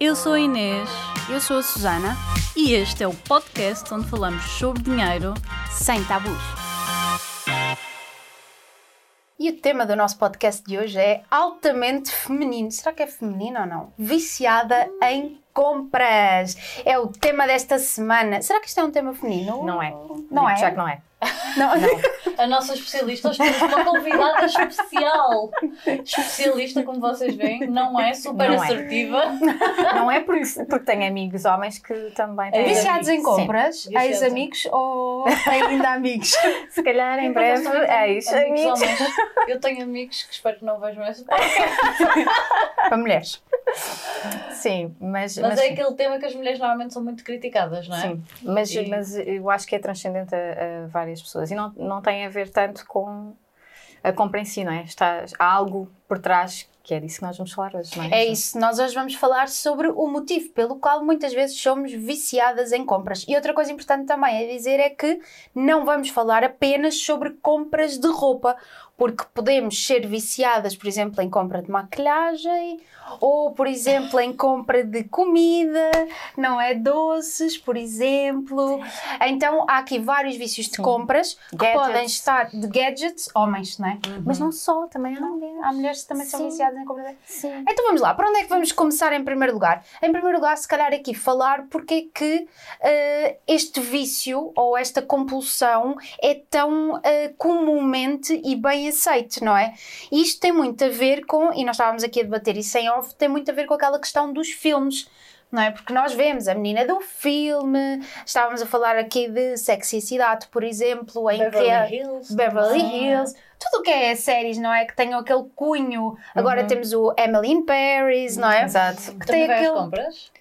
Eu sou a Inês Eu sou a Susana, e este é o podcast onde falamos sobre dinheiro. sem tabus. E o tema do nosso podcast de hoje é altamente feminino. Será que é feminino ou não? Viciada em compras. É o tema desta semana. Será que isto é um tema feminino? Não é. Não é? Já que não é. Não. A nossa especialista, hoje temos uma convidada especial. Especialista, como vocês veem, não é super Não é. assertiva. Não é porque, porque tenho amigos homens que também têm. Viciados em compras, ex-amigos ou ainda amigos? Se calhar em breve Por acaso, também ex tenho amigos. homens. Eu tenho amigos que espero que não vejam essa Para mulheres. Sim, mas. Mas é aquele tema que as mulheres normalmente são muito criticadas, não é? Sim, mas, E- mas eu acho que é transcendente a, a várias pessoas e não, não tem a ver tanto com a compra em si, não é? Está, há algo por trás que é disso que nós vamos falar hoje, não é? É isso, nós hoje vamos falar sobre o motivo pelo qual muitas vezes somos viciadas em compras. E outra coisa importante também a dizer é que não vamos falar apenas sobre compras de roupa, porque podemos ser viciadas, por exemplo, em compra de maquilhagem ou, por exemplo, em compra de comida, não é? Doces, por exemplo. Então há aqui vários vícios de compras que Gadgets. podem estar de gadgets, homens, não é? Mas não só, também há mulheres. Há mulheres que também são Sim. viciadas em compras de Sim. então vamos lá, para onde é que vamos começar em primeiro lugar? Em primeiro lugar, se calhar aqui falar porque é que eh, este vício ou esta compulsão é tão eh, comumente e bem aceite, não é? E isto tem muito a ver com, e nós estávamos aqui a debater isso em off, tem muito a ver com aquela questão dos filmes. Não é? Porque nós vemos a menina do filme, estávamos a falar aqui de sexicidade, por exemplo, em que Beverly a- Hills. Beverly Ah. Hills, tudo o que é séries, não é? Que tenham aquele cunho. Agora temos o Emily in Paris, não é? Exato. Que Também tem aquele. compras?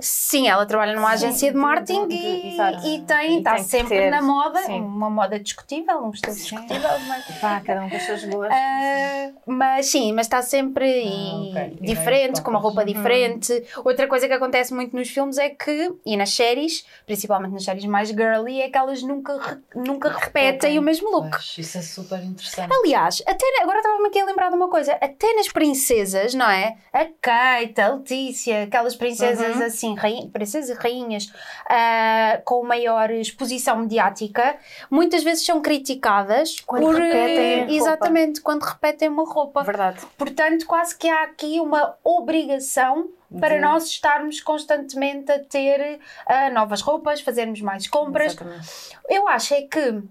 Sim, ela trabalha numa agência de marketing de- e, e tem, E está tem sempre ter, na moda, sim. uma moda discutível, um estilo discutível, mas. Pá, cada um com as suas boas. Ah, mas sim, mas está sempre e ok. E diferente, com uma roupa compras. diferente. Outra coisa que acontece muito nos filmes é que, e nas séries, principalmente nas séries mais girly, é que elas nunca, re- nunca repetem o mesmo look. Pois, isso é super interessante. Aliás, até agora estava-me aqui a lembrar de uma coisa, até nas princesas, não é? A Kate, a Letícia, aquelas princesas Uhum. Assim, rain- princesas e rainhas ah, com maior exposição mediática, muitas vezes são criticadas Quando por repetem a roupa. exatamente quando repetem uma roupa. Verdade. Portanto, quase que há aqui uma obrigação para nós estarmos constantemente a ter ah, novas roupas, fazermos mais compras. Exatamente. Eu acho é que,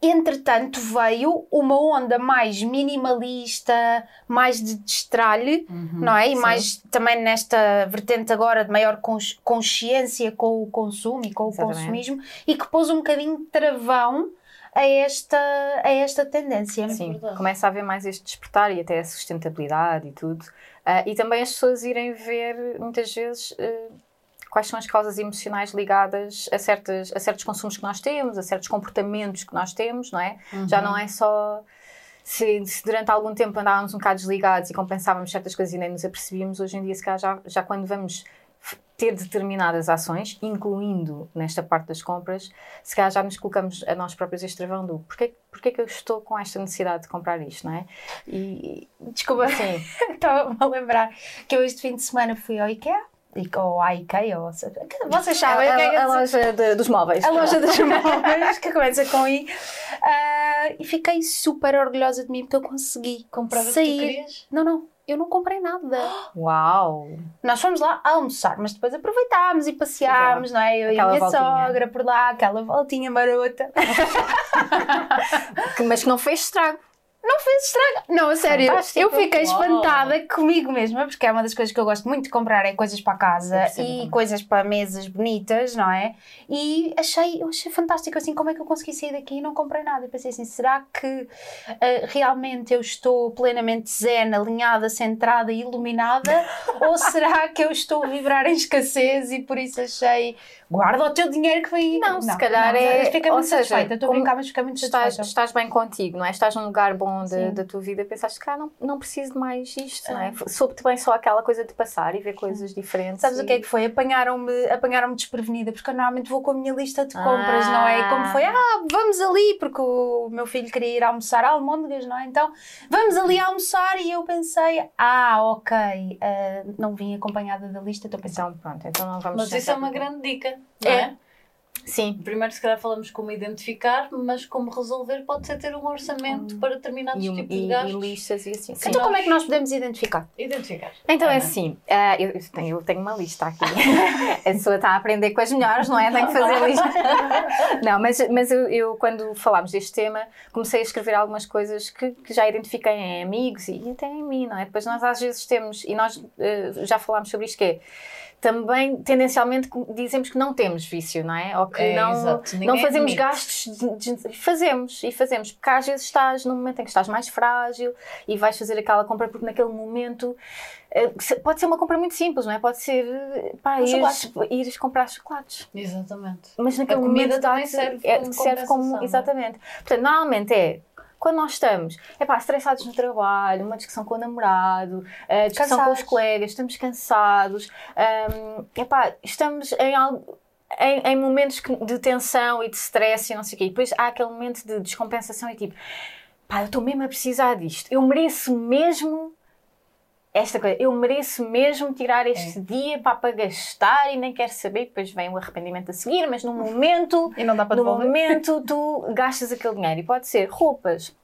entretanto, veio uma onda mais minimalista, mais de destralhe, não é? E sim. mais também nesta vertente agora de maior cons- consciência com o consumo e com o Exatamente. consumismo e que pôs um bocadinho de travão a esta, a esta tendência. Sim, verdade. começa a haver mais este despertar e até a sustentabilidade e tudo. Ah, e também as pessoas irem ver, muitas vezes, ah, quais são as causas emocionais ligadas a, certas, a certos consumos que nós temos, a certos comportamentos que nós temos, não é? Já não é só. Se, se durante algum tempo andávamos um bocado desligados e compensávamos certas coisas e nem nos apercebíamos, hoje em dia, se calhar, já, já quando vamos ter determinadas ações, incluindo nesta parte das compras, se calhar já nos colocamos a nós próprios este travão do porquê, porquê que eu estou com esta necessidade de comprar isto, não é? E, Desculpa, sim, estava a lembrar que eu este fim de semana fui ao IKEA, e- ou à IKEA, ou seja, vocês sabem a, que é que a, a loja de- dos móveis. a loja dos móveis, que começa com I. Ah, e fiquei super orgulhosa de mim porque eu consegui Comprar o que tu sair. querias? Não, não, eu não comprei nada. Uau! Nós fomos lá almoçar, mas depois aproveitámos e passeámos, não é? Eu e a Aquela minha voltinha. sogra por lá, aquela voltinha marota. Que- mas que não fez estrago. Não fez estrago. Não, a sério, Fantástico. eu fiquei Uau. espantada comigo mesma, porque é uma das coisas que eu gosto muito de comprar, é coisas para casa e coisas para mesas bonitas, não é? E achei, eu achei fantástico, assim, como é que eu consegui sair daqui e não comprei nada? Eu pensei assim, será que ah, realmente eu estou plenamente zen, alinhada, centrada e iluminada? ou será que eu estou a vibrar em escassez e por isso achei, guarda o teu dinheiro que vem Não, se calhar é- Fiquei ou muito seja, satisfeita, estou a brincar, mas fiquei muito Estás, satisfeita. estás bem contigo, não é? Estás num lugar bom tom da, tua vida, pensaste que ah, não, não preciso de mais isto, não é? Soube-te bem só aquela coisa de passar e ver coisas diferentes. Sabes o que é e- que foi? Apanharam-me apanharam desprevenida, porque eu normalmente vou com a minha lista de compras, não é? E como foi? Ah, vamos ali, porque o meu filho queria ir almoçar a almôndegas, não é? Então, vamos ali almoçar e eu pensei, ah, ok, ah, não vim acompanhada da lista, estou pensando. Então, pronto, então não vamos Mas isso é uma grande dica, não É. é? Sim, Primeiro, se calhar, falamos como identificar, mas como resolver pode ser ter um orçamento para determinados e, tipos e- de e gastos. listas e assim. Sim. Então, como é que nós podemos identificar? Identificar. Então é assim, ah, eu, tenho, eu tenho uma lista aqui. a pessoa está a aprender com as melhores, não é? Tem que fazer lista. não, mas, mas eu, eu, quando falámos deste tema, comecei a escrever algumas coisas que, que já identifiquei em amigos e até em mim, não é? Depois nós às vezes temos, e nós ah, já falámos sobre isto, que é também tendencialmente dizemos que não temos vício, não é? Ou que É, não, exato. não Ninguém fazemos admite. gastos. De, de- fazemos e fazemos, porque às vezes estás num momento em que estás mais frágil e vais fazer aquela compra porque naquele momento eh, pode ser uma compra muito simples, não é? Pode ser eh, pá, ires, ires comprar chocolates. Exatamente. Mas naquele A comida momento também serve é, como serve como. é? Exatamente. Portanto, normalmente é. Quando nós estamos, é pá, estressados no trabalho, uma discussão com o namorado, a discussão com os Cansados. colegas, estamos cansados, é pá, estamos em algo. Em, em momentos de tensão e de stress e não sei o quê, e depois há aquele momento de descompensação e tipo, pá, eu estou mesmo a precisar disto, eu mereço mesmo esta coisa, eu mereço mesmo tirar este dia para, para gastar e nem quero saber, depois vem o arrependimento a seguir, mas no momento E não dá para no devolver? momento tu gastas aquele dinheiro e pode ser roupas,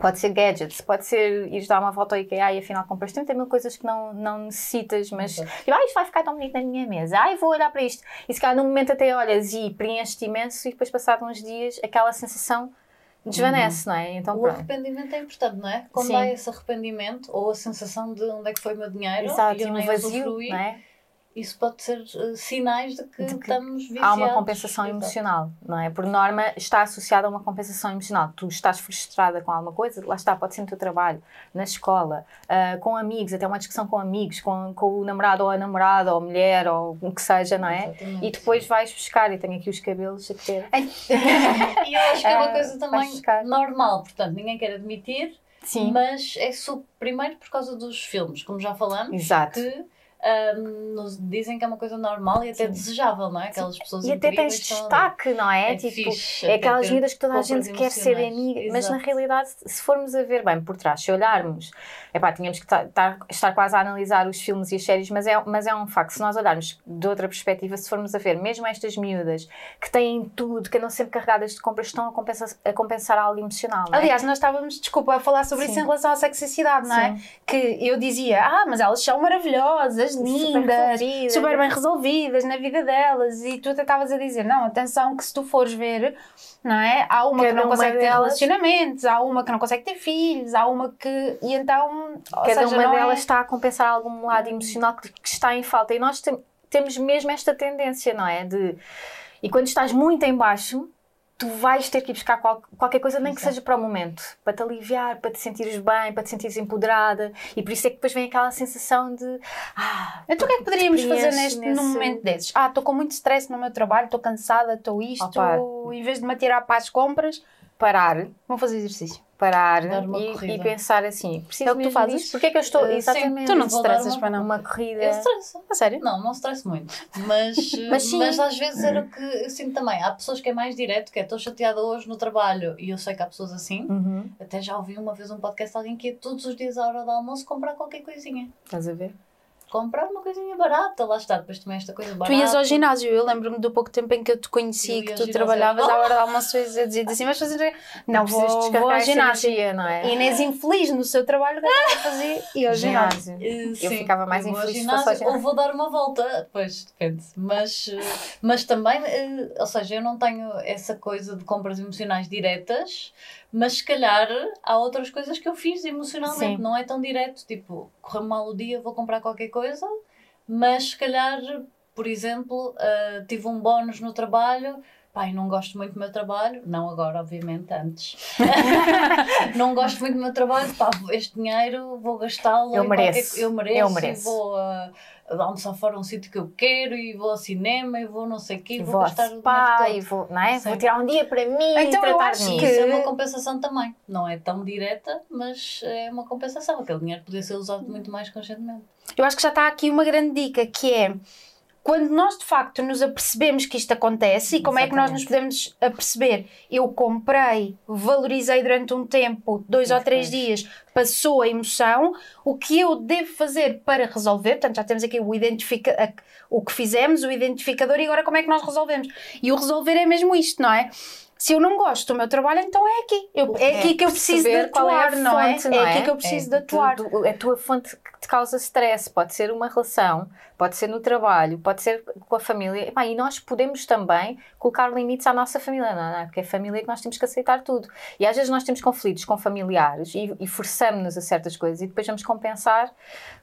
pode ser gadgets, pode ser ires dar uma volta ao IKEA e afinal compras 30 mil coisas que não, não necessitas, mas Exato. tipo, ah, isto vai ficar tão bonito na minha mesa, ai, vou olhar para isto. E se calhar num momento até olhas e preenches-te imenso e depois passado uns dias aquela sensação desvanece, não é? Então O pronto. arrependimento é importante, não é? Quando Sim. há esse arrependimento ou a sensação de onde é que foi o meu dinheiro Exato, e eu e um vazio, usufruí, não é? Isso pode ser eh, sinais de que, De que estamos viciados. Há uma compensação Exato. emocional, não é? Por norma, está associada a uma compensação emocional. Tu estás frustrada com alguma coisa, lá está, pode ser no teu trabalho, na escola, ah, com amigos, até uma discussão com amigos, com, com o namorado ou a namorada, ou a mulher, ou o que seja, não é? Exatamente. E depois vais buscar, e tenho aqui os cabelos a ter. E eu acho que é uma Ah, coisa também normal, portanto, ninguém quer admitir, Sim, mas é só, primeiro por causa dos filmes, como já falamos, exato. que nos dizem que é uma coisa normal e até Sim. desejável, não é? Aquelas pessoas E até tens destaque, não é? É tipo, fixe, é aquelas vidas que toda a gente quer ser amiga, mas na Exato. realidade, se formos a ver bem por trás, se olharmos, epá, tínhamos que ta- tar- estar quase a analisar os filmes e as séries, mas é, mas é um facto. Se nós olharmos de outra perspectiva, se formos a ver, mesmo estas miúdas que têm tudo, que andam sempre carregadas de compras, estão a compensar, a compensar algo emocional, é? Aliás, nós estávamos, desculpa, a falar sobre isso Sim. em relação à sexicidade, não é? Sim. Que eu dizia, ah, mas elas são maravilhosas, Super lindas, resolvidas. super bem resolvidas na vida delas. E tu até estavas a dizer, não, atenção, que se tu fores ver, não é? Há uma que Cada não uma consegue ter delas- relacionamentos, há uma que não consegue ter filhos, há uma que. E então. Cada seja, uma é- delas está a compensar algum lado emocional que, que está em falta. E nós tem- temos mesmo esta tendência, não é? De, e quando estás muito em baixo, tu vais ter que ir buscar qual- qualquer coisa, nem que Exato. seja para o momento, para te aliviar, para te sentires bem, para te sentires empoderada. E por isso é que depois vem aquela sensação de. Ah, Então o que é que poderíamos fazer neste, nesse- num momento desses? Ah, estou com muito stress no meu trabalho, estou cansada, estou isto. Opa. Em vez de me atirar para as compras, parar, vou fazer exercício. parar e, e pensar assim: preciso É o que tu fazes? disto? Porquê é que eu estou. Eh, sim. Exatamente. Tu não te estressas para não? Uma corrida. Eu estresso. A sério? Não, não estresso muito. Mas, Mas mas, sim. às vezes era o que eu sinto também. Há pessoas que é mais direto, que é estou chateada hoje no trabalho e eu sei que há pessoas assim. Uhum. Até já ouvi uma vez um podcast de alguém que ia todos os dias à hora do almoço comprar qualquer coisinha. Estás a ver? Comprar uma coisinha barata, lá está. Depois também esta coisa Tu barata. ias ao ginásio, eu lembro-me do pouco tempo em que eu te conheci, Eu que tu trabalhavas à hora do almoço e dizia assim, mas fazer... Não, Precisas vou, vou ao ginásio. energia, não é? Inês infeliz no seu trabalho, que ela fazia? E ao ginásio. Eh, Eu sim, ficava mais eu infeliz se fosse ao ginásio, ginásio. Ou vou dar uma volta, pois depende. Mas, mas também, eh, ou seja, eu não tenho essa coisa de compras emocionais diretas, mas se calhar há outras coisas que eu fiz emocionalmente, Sim. não é tão direto. Tipo, correu mal o dia, vou comprar qualquer coisa, mas se calhar, por exemplo, eh, tive um bónus no trabalho. pai, não gosto muito do meu trabalho, não agora, obviamente, antes. não gosto muito do meu trabalho, pá, este dinheiro vou gastá-lo. Eu mereço. qualquer- Eu mereço. Eu e mereço. vou uh, almoçar fora um sítio que eu quero e vou ao cinema e vou não sei o quê, e vou, vou gastar o dinheiro e vou, não é? Sim. vou tirar um dia para mim Então e eu acho que- Isso é uma compensação também. Não é tão direta, mas é uma compensação. Aquele dinheiro podia ser usado muito mais conscientemente. Eu acho que já está aqui uma grande dica que é quando nós de facto nos apercebemos que isto acontece e como é que nós nos podemos aperceber? Eu comprei, valorizei durante um tempo, dois ou três dias, passou a emoção, o que eu devo fazer para resolver? Portanto, já temos aqui o, identifica o que fizemos, o identificador e agora como é que nós resolvemos? E o resolver é mesmo isto, não é? Se eu não gosto do meu trabalho, então é aqui. Eu- é aqui que eu preciso de é atuar, não é? fonte, É não aqui que eu preciso de atuar. Tu- tu- a tua fonte que te causa stress pode ser uma relação, pode ser no trabalho, pode ser com a família. E nós podemos também colocar limites à nossa família, não é? Porque é a família que nós temos que aceitar tudo. E às vezes nós temos conflitos com familiares e, e forçamos-nos a certas coisas e depois vamos compensar.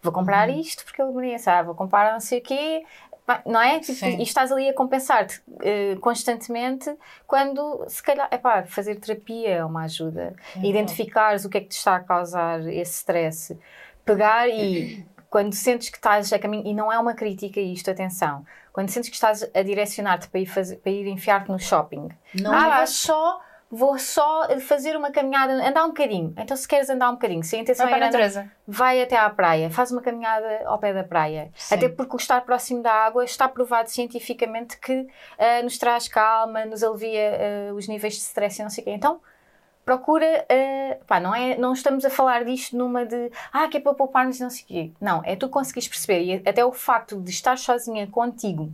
Vou comprar Uhum. isto porque eu mereço, ah, vou comprar não sei o quê. Pá, Não é? Tipo, e estás ali a compensar-te eh, constantemente quando, se calhar, epá, fazer terapia é uma ajuda. Identificares o que é que te está a causar esse stress, pegar e quando sentes que estás a caminho, e não é uma crítica isto, atenção, quando sentes que estás a direcionar-te para ir, fazer, para ir enfiar-te no shopping, Não ah, é vou só, vou só fazer uma caminhada, andar um bocadinho. Então, se queres andar um bocadinho, se a intenção Vai é para a andar, natureza. vai até à praia, faz uma caminhada ao pé da praia. Sim. Até porque o estar próximo da água está provado cientificamente que ah, nos traz calma, nos alivia ah, os níveis de stress e não sei o quê. Então, procura, ah, pá, não, é, não estamos a falar disto numa de, ah, que é para poupar-nos e não sei o quê. Não, é tu conseguires perceber e até o facto de estar sozinha contigo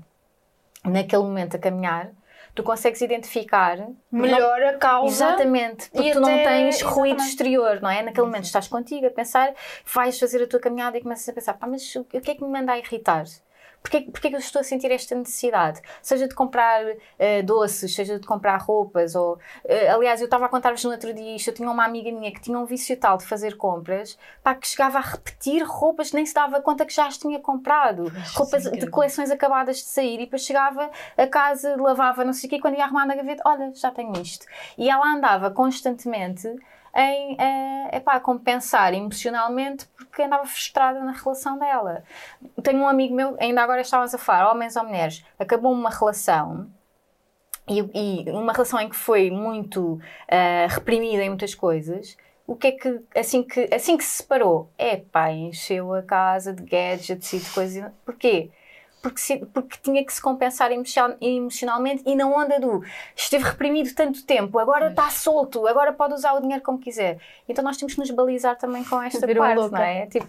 naquele momento a caminhar, tu consegues identificar Melhor a causa. Exatamente, porque tu não até- tens ruído exatamente. exterior, não é? Naquele momento estás contigo a pensar, vais fazer a tua caminhada e começas a pensar, pá, mas o que é que me manda a irritar? Porquê, porquê que eu estou a sentir esta necessidade? Seja de comprar eh, doces, seja de comprar roupas, ou... eh, aliás, eu estava a contar-vos no outro dia isto, eu tinha uma amiga minha que tinha um vício tal de fazer compras, pá, que chegava a repetir roupas que nem se dava conta que já as tinha comprado. Pois, roupas de coleções acabadas de sair e depois chegava a casa, lavava, não sei o quê, quando ia arrumar na gaveta, olha, já tenho isto. E ela andava constantemente em eh, compensar emocionalmente porque andava frustrada na relação dela. Tenho um amigo meu, ainda agora estávamos a falar, homens ou mulheres, acabou uma relação e, e uma relação em que foi muito eh, reprimida em muitas coisas. O que é que assim que assim que se separou, é pá, encheu a casa de gadgets e de coisas. Porquê? Porque, se- porque tinha que se compensar emocion- emocionalmente e na onda do esteve reprimido tanto tempo, agora está solto, agora pode usar o dinheiro como quiser. Então nós temos que nos balizar também com esta Virou parte, louca. não é? Tipo,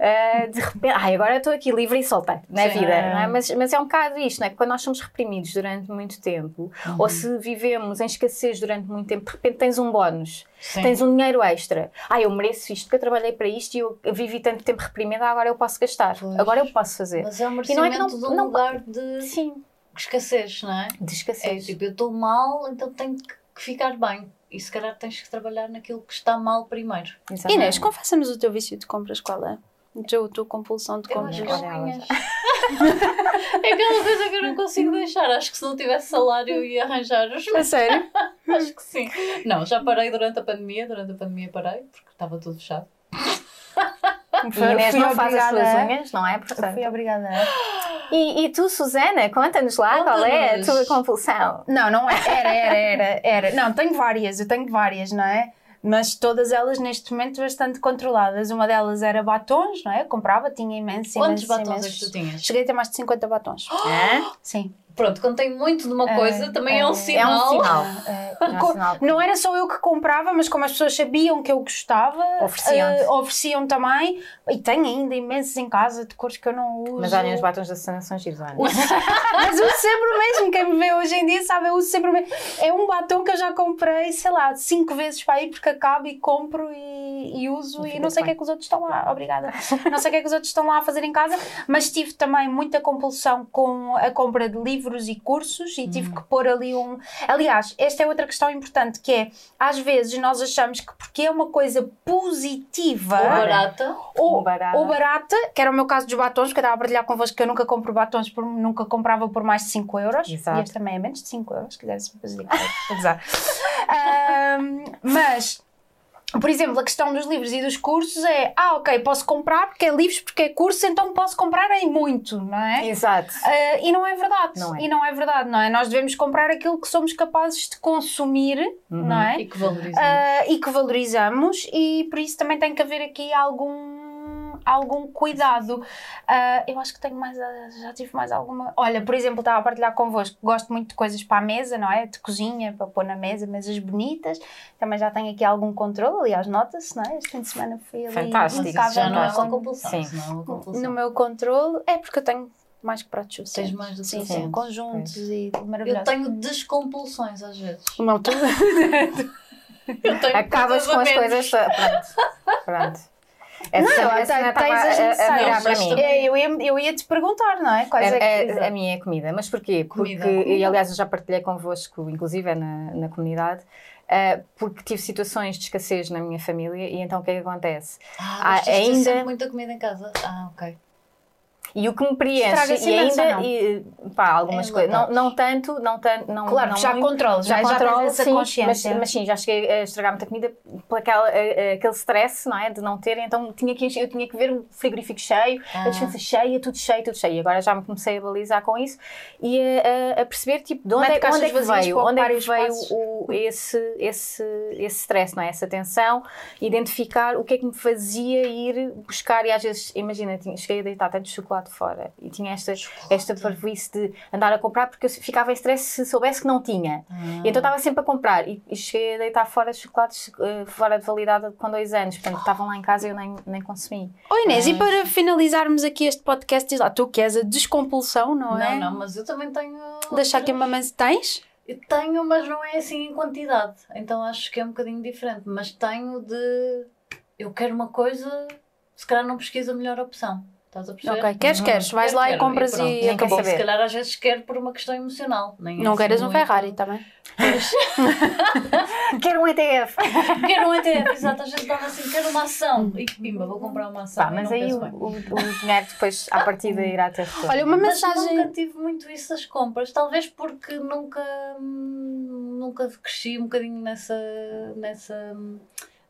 eh, de repente, ai, agora estou aqui livre e solta na Sim. vida, não é? Mas, mas é um bocado isto, não é? Quando nós somos reprimidos durante muito tempo, ou se vivemos em escassez durante muito tempo, de repente tens um bónus, Sim. tens um dinheiro extra. Ah, eu mereço isto, porque eu trabalhei para isto e eu vivi tanto tempo reprimida, agora eu posso gastar, Pois. agora eu posso fazer. Mas é um E é merecimento não- de um não- lugar de Sim, escassez, não é? de É escassez. tipo, eu estou mal, então tenho que ficar bem. E se calhar tens que trabalhar naquilo que está mal primeiro. Exatamente. Inês, confessa-nos o teu vício de compras, qual é? A tua, a tua compulsão de Eu compras. é é aquela coisa que eu não consigo deixar. Acho que se não tivesse salário ia arranjar os A sério? Acho que sim. Não, já parei durante a pandemia. Durante a pandemia parei, porque estava tudo fechado. E Inês não faz as suas unhas, não é? Eu Portanto. fui obrigada a... E, e tu, Susana, conta-nos lá qual é a tua compulsão. Não, não é. Era, era, era, era. Não, tenho várias, eu tenho várias, não é? Mas todas elas neste momento bastante controladas. Uma delas era batons, não é? Eu comprava, tinha imensos, Quantos imensos, batons é imensos. que tu tinhas? Cheguei a ter mais de 50 batons. Hã? Sim. Pronto, quando tem muito de uma É, coisa, também é, é, um é um sinal. Eh, É um sinal. não era só eu que comprava, mas como as pessoas sabiam que eu gostava, Ofereciam-te. eh, ofereciam também. E tenho ainda imensos em casa de cores que eu não uso. Mas olhem, os batons da Susana são giros, olha. Mas uso sempre o mesmo. Quem me vê hoje em dia sabe, eu uso sempre o mesmo. É um batom que eu já comprei, sei lá, cinco vezes para ir porque acabo e compro e, e uso E e, não sei o que é que os outros estão lá. Obrigada. Não sei o que é que os outros estão lá a fazer em casa, mas tive também muita compulsão com a compra de livros livros e cursos e tive que pôr ali um. Aliás, esta é outra questão importante que é às vezes nós achamos que porque é uma coisa positiva Ou barata. ou, Ou barata. ou barata, que era o meu caso dos batons, que eu estava a partilhar convosco que eu nunca compro batons, por, nunca comprava por mais de 5 euros. Exato. E este também é menos de 5 euros, se quiseres fazer. Apesar. Ahm, mas. Por exemplo, a questão dos livros e dos cursos é: ah, ok, posso comprar porque é livros, porque é curso, então posso comprar em muito, não é? Exato. Ah, e não é verdade. Não é. E não é verdade, não é? Nós devemos comprar aquilo que somos capazes de consumir, Uhum. não é? E que valorizamos. Ah, e que valorizamos e por isso também tem que haver aqui algum algum cuidado. Ah, eu acho que tenho mais, já tive mais alguma. Olha, por exemplo, estava a partilhar convosco, gosto muito de coisas para a mesa, não é? De cozinha, para pôr na mesa, mesas bonitas. Também já tenho aqui algum controle, aliás, nota-se, não é? Este fim de semana fui ali Fantástico, já não é uma compulsão. Sim. não é uma compulsão. no meu controle. É porque eu tenho mais que pratos suficientes. mais do que sim, sim, conjuntos e Eu maravilhosos. tenho descompulsões às vezes. Não, tu... Eu tenho Acabas com as coisas. Pronto. Pronto. Essa, Não, essa tens cena estava as a, a virar necessárias. para mim. É, eu, ia, eu ia te perguntar, não é? Quais é, É- que. é- a minha é comida. Mas porquê? Comida. Porque, Comida. e aliás, eu já partilhei convosco, inclusive é na, na comunidade, eh, porque tive situações de escassez na minha família e então o que é que acontece? Ah, Ah, tens ainda- sempre muita comida em casa. Ah, ok. E o que me preenche, e ainda, e, pá, algumas É coisas, não, não tanto, não tanto, não Claro, não já muito. controlo, já, já controlo, essa sim, mas, consciência. mas sim, já cheguei a estragar muita comida por aquela, aquele stress, não é? De não ter, então tinha que, eu tinha que ver o frigorífico cheio, Ah. a despensa cheia, tudo cheio, tudo cheio. E agora já me comecei a balizar com isso e a, a- a perceber, tipo, de onde, é, onde é que veio, onde é que veio o, esse, esse, esse stress, não é? Essa tensão, identificar o que é que me fazia ir buscar e às vezes, imagina, tinha, cheguei a deitar tanto chocolate fora e tinha esta, esta parvoíce de andar a comprar porque eu ficava em stress se soubesse que não tinha. Ah. E então estava sempre a comprar e, e cheguei a deitar fora chocolates eh, fora de validade com dois anos, portanto estavam lá em casa e eu nem, nem consumi. Oi Inês, e Ah, para finalizarmos aqui este podcast, diz lá, tu que és a descompulsão, não, Não, é? não, mas eu também tenho. Deixar aqui uma mãe tens? Eu tenho, mas não é assim em quantidade. Então acho que é um bocadinho diferente. Mas tenho de. Eu quero uma coisa, se calhar não pesquisa a melhor opção. Estás a perceber? Ok, queres, queres, vais Quero, lá e quero, compras pronto. e, quer acabou. saber. Se calhar às vezes quero por uma questão emocional. Nem Não assim queres um Ferrari também. Pois. Quero um ETF! quero um ETF, exato. Às vezes dá assim, quero uma ação. E pimba, vou comprar uma ação. E mas aí o, o, o dinheiro depois à partida irá ter retorno. Olha, uma Mas mensagem. nunca tive muito isso das compras, talvez porque nunca, hum, nunca cresci um bocadinho nessa, nessa,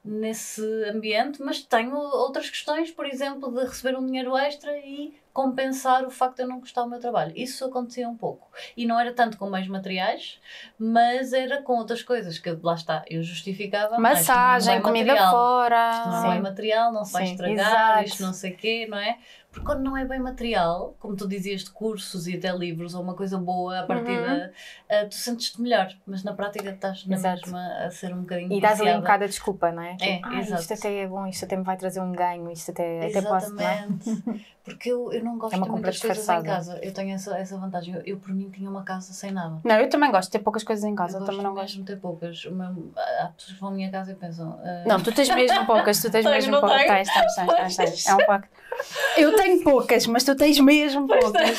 nesse ambiente, mas tenho outras questões, por exemplo, de receber um dinheiro extra e compensar o facto de eu não gostar do meu trabalho. Isso acontecia um pouco. E não era tanto com meios materiais, mas era com outras coisas que lá está, eu justificava. "Ah, isto não é Massagem, comida material. fora. Isto não é material, não se vai estragar, exato. isto não sei o quê, não é? Porque quando não é bem material, como tu dizias de cursos e até livros ou uma coisa boa, a partida, ah, tu sentes-te melhor, mas na prática estás na Exato. mesma a ser um bocadinho E dás ali um bocado a desculpa, não é? É, Tipo, "Ah, exato. isto até é bom, isto até me vai trazer um ganho, isto até, até posso, não é? Exatamente. Porque eu, eu não gosto É de muitas coisas em casa. Eu tenho essa, essa vantagem. Eu, eu, por mim, tinha uma casa sem nada. Não, eu também gosto de ter poucas coisas em casa, eu eu também não gosto. de ter poucas. Meu- há pessoas que vão à minha casa e pensam. ah, Não, tu tens mesmo poucas, tu tens mesmo poucas. Tens, tens, tens, tens, tens. É um facto. Eu tenho poucas, mas tu tens mesmo poucas.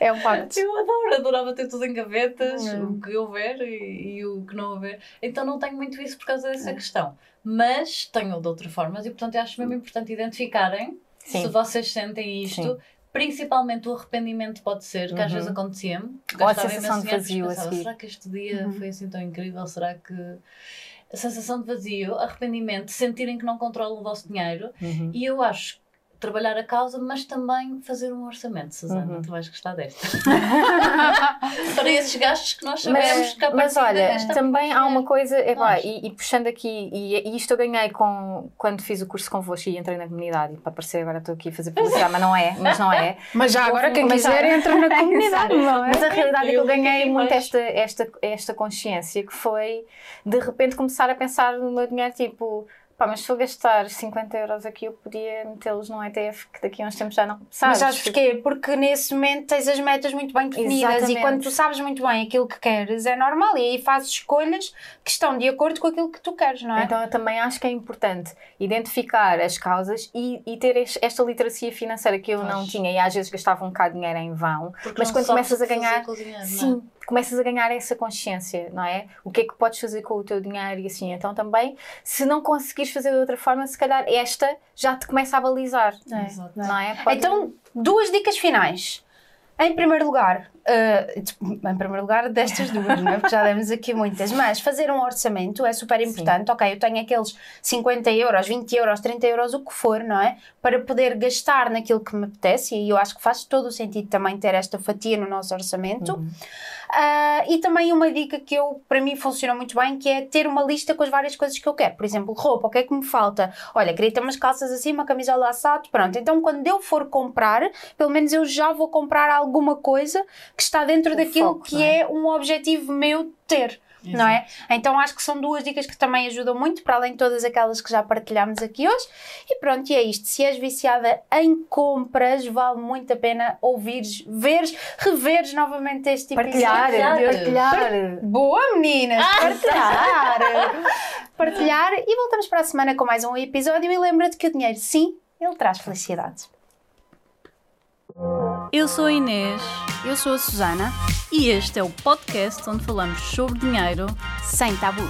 É um facto. Eu adoro, adorava ter tudo em gavetas, Hum. o que houver e, e o que não houver. Então não tenho muito isso por causa É. dessa questão. Mas tenho de outra forma e portanto eu acho mesmo importante identificarem Sim. se vocês sentem isto. Sim. Principalmente o arrependimento pode ser, que às Uhum. vezes acontecia-me. Ou a sensação de vazio a pensava, seguir. Será que este dia Uhum. foi assim tão incrível? Será que. A sensação de vazio, arrependimento, sentirem que não controlam o vosso dinheiro Uhum. e eu acho trabalhar a causa, mas também fazer um orçamento, Susana. Uhum. Tu vais gostar desta. Para esses gastos que nós sabemos Mas, que a mas olha, também há uma coisa, epá, Nós. e, e puxando aqui, e, e isto eu ganhei com, quando fiz o curso convosco e entrei na comunidade, e para parecer agora estou aqui a fazer publicidade, mas não é, mas não é. Mas já agora, quem quiser, entra na comunidade, não é? Mas a realidade é que eu ganhei muito esta, esta, esta consciência que foi de repente começar a pensar no meu dinheiro tipo, Pá, mas se eu gastar 50 euros aqui, eu podia metê-los num ETF que daqui a uns tempos já não. Mas Sabes? sabes porquê? Porque nesse momento tens as metas muito bem definidas Exatamente. e quando tu sabes muito bem aquilo que queres é normal e aí fazes escolhas que estão de acordo com aquilo que tu queres, não é? Então eu também acho que é importante identificar as causas e, e ter es- esta literacia financeira que eu não Acho. tinha e às vezes gastava um bocado de dinheiro em vão, Porque mas não quando sabes começas a ganhar, dinheiro, não é? sim, começas a ganhar essa consciência, não é? O que é que podes fazer com o teu dinheiro e assim, então também, se não conseguires fazer de outra forma, se calhar esta já te começa a balizar, É, Exato. não é? Pode- Então, duas dicas finais. Em primeiro lugar, eh, em primeiro lugar destas duas, não é? Porque já demos aqui muitas, mas fazer um orçamento é super importante. Ok, eu tenho aqueles 50 euros, 20 euros, 30 euros, o que for, não é? Para poder gastar naquilo que me apetece e eu acho que faz todo o sentido também ter esta fatia no nosso orçamento. Uhum. Ah, e também uma dica que eu, para mim funciona muito bem, que é ter uma lista com as várias coisas que eu quero. Por exemplo, roupa, o que é que me falta? Olha, queria ter umas calças assim, uma camisola assado, pronto. Então, quando eu for comprar, pelo menos eu já vou comprar alguma coisa que está dentro O daquilo foco, que é? é um objetivo meu ter. Não é? Então acho que são duas dicas que também ajudam muito, para além de todas aquelas que já partilhámos aqui hoje. E pronto, e é isto. Se és viciada em compras, vale muito a pena ouvires, veres, reveres novamente este Partilhar, episódio. partilhar. Boa, meninas! Partilhar! Partilhar e voltamos para a semana com mais um episódio. E lembra-te que o dinheiro, sim, ele traz felicidade. Eu sou a Inês Eu sou a Susana, e este é o podcast onde falamos sobre dinheiro sem tabus.